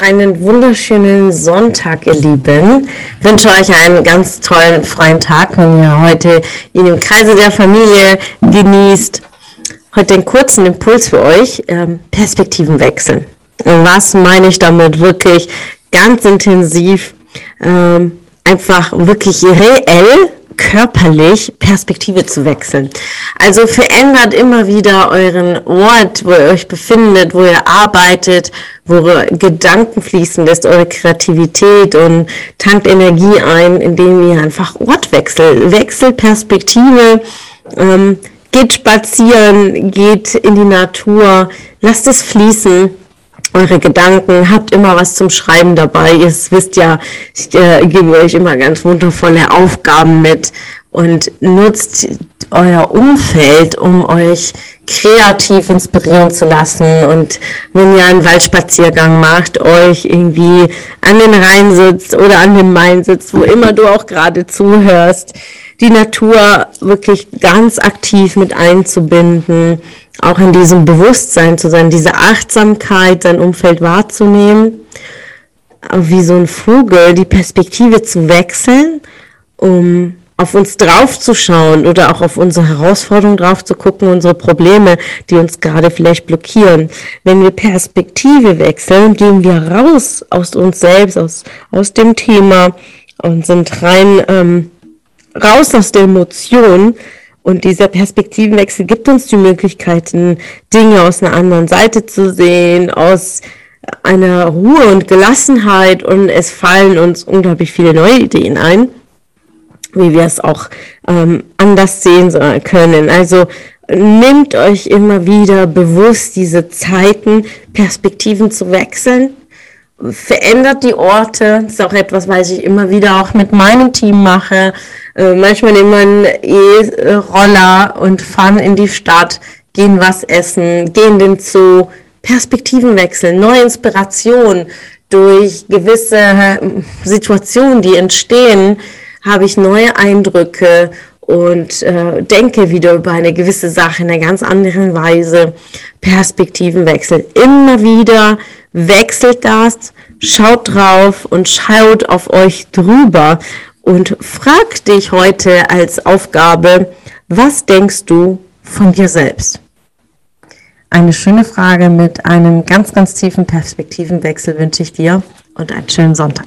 Einen wunderschönen Sonntag, ihr Lieben. Ich wünsche euch einen ganz tollen freien Tag, wenn ihr heute in dem Kreise der Familie genießt. Heute einen kurzen Impuls für euch. Ähm, Perspektiven wechseln. Was meine ich damit wirklich ganz intensiv? Ähm, einfach wirklich reell körperlich Perspektive zu wechseln. Also verändert immer wieder euren Ort, wo ihr euch befindet, wo ihr arbeitet, wo eure Gedanken fließen lässt, eure Kreativität und tankt Energie ein, indem ihr einfach Ort wechselt, wechselt Perspektive, ähm, geht spazieren, geht in die Natur, lasst es fließen eure Gedanken, habt immer was zum Schreiben dabei. Ihr wisst ja, ich äh, gebe euch immer ganz wundervolle Aufgaben mit und nutzt euer Umfeld, um euch kreativ inspirieren zu lassen. Und wenn ihr einen Waldspaziergang macht, euch irgendwie an den Rhein sitzt oder an dem Main sitzt, wo immer du auch gerade zuhörst, die Natur wirklich ganz aktiv mit einzubinden auch in diesem Bewusstsein zu sein, diese Achtsamkeit, sein Umfeld wahrzunehmen, wie so ein Vogel die Perspektive zu wechseln, um auf uns draufzuschauen oder auch auf unsere Herausforderungen drauf zu gucken, unsere Probleme, die uns gerade vielleicht blockieren. Wenn wir Perspektive wechseln, gehen wir raus aus uns selbst, aus, aus dem Thema und sind rein ähm, raus aus der Emotion, und dieser Perspektivenwechsel gibt uns die Möglichkeiten, Dinge aus einer anderen Seite zu sehen, aus einer Ruhe und Gelassenheit und es fallen uns unglaublich viele neue Ideen ein, wie wir es auch ähm, anders sehen können. Also nehmt euch immer wieder bewusst diese Zeiten, Perspektiven zu wechseln. Verändert die Orte. Das ist auch etwas, was ich immer wieder auch mit meinem Team mache äh, manchmal nehmen wir E-Roller und fahren in die Stadt, gehen was essen, gehen den Zoo, Perspektivenwechsel, neue Inspiration durch gewisse äh, Situationen, die entstehen, habe ich neue Eindrücke und äh, denke wieder über eine gewisse Sache in einer ganz anderen Weise. Perspektivenwechsel. Immer wieder wechselt das, schaut drauf und schaut auf euch drüber und frag dich heute als Aufgabe, was denkst du von dir selbst? Eine schöne Frage mit einem ganz, ganz tiefen Perspektivenwechsel wünsche ich dir und einen schönen Sonntag.